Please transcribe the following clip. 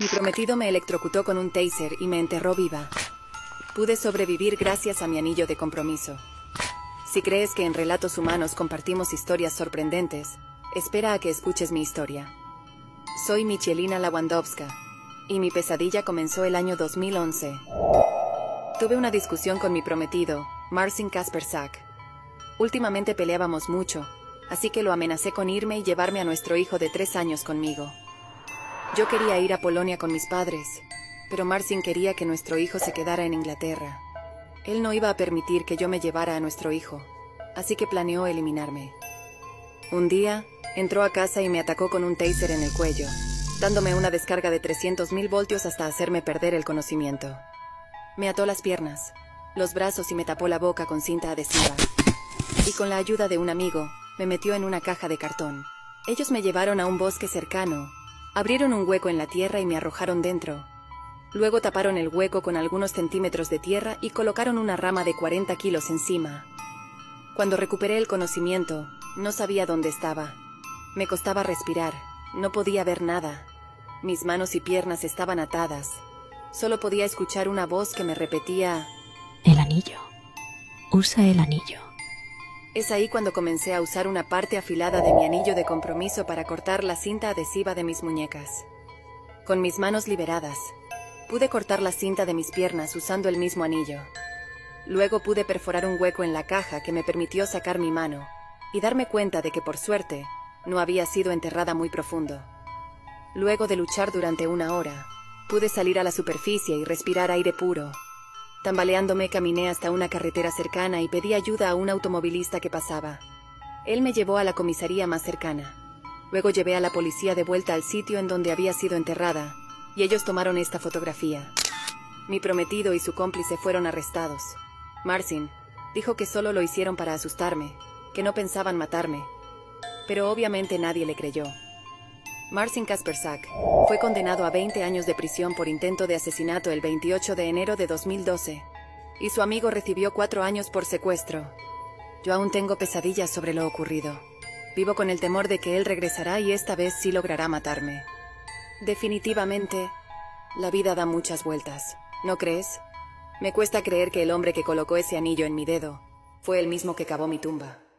Mi prometido me electrocutó con un taser y me enterró viva. Pude sobrevivir gracias a mi anillo de compromiso. Si crees que en Relatos Humanos compartimos historias sorprendentes, espera a que escuches mi historia. Soy Michelina Lawandowska, y mi pesadilla comenzó el año 2011. Tuve una discusión con mi prometido, Marcin Kaspersak. Últimamente peleábamos mucho, así que lo amenacé con irme y llevarme a nuestro hijo de tres años conmigo. Yo quería ir a Polonia con mis padres, pero Marcin quería que nuestro hijo se quedara en Inglaterra. Él no iba a permitir que yo me llevara a nuestro hijo, así que planeó eliminarme. Un día, entró a casa y me atacó con un taser en el cuello, dándome una descarga de 300.000 voltios hasta hacerme perder el conocimiento. Me ató las piernas, los brazos y me tapó la boca con cinta adhesiva. Y con la ayuda de un amigo, me metió en una caja de cartón. Ellos me llevaron a un bosque cercano, Abrieron un hueco en la tierra y me arrojaron dentro. Luego taparon el hueco con algunos centímetros de tierra y colocaron una rama de 40 kilos encima. Cuando recuperé el conocimiento, no sabía dónde estaba. Me costaba respirar, no podía ver nada. Mis manos y piernas estaban atadas. Solo podía escuchar una voz que me repetía... El anillo. Usa el anillo. Es ahí cuando comencé a usar una parte afilada de mi anillo de compromiso para cortar la cinta adhesiva de mis muñecas. Con mis manos liberadas, pude cortar la cinta de mis piernas usando el mismo anillo. Luego pude perforar un hueco en la caja que me permitió sacar mi mano y darme cuenta de que por suerte no había sido enterrada muy profundo. Luego de luchar durante una hora, pude salir a la superficie y respirar aire puro Tambaleándome caminé hasta una carretera cercana y pedí ayuda a un automovilista que pasaba. Él me llevó a la comisaría más cercana. Luego llevé a la policía de vuelta al sitio en donde había sido enterrada, y ellos tomaron esta fotografía. Mi prometido y su cómplice fueron arrestados. Marcin dijo que solo lo hicieron para asustarme, que no pensaban matarme. Pero obviamente nadie le creyó. Marcin Kaspersak fue condenado a 20 años de prisión por intento de asesinato el 28 de enero de 2012, y su amigo recibió cuatro años por secuestro. Yo aún tengo pesadillas sobre lo ocurrido. Vivo con el temor de que él regresará y esta vez sí logrará matarme. Definitivamente, la vida da muchas vueltas, ¿no crees? Me cuesta creer que el hombre que colocó ese anillo en mi dedo fue el mismo que cavó mi tumba.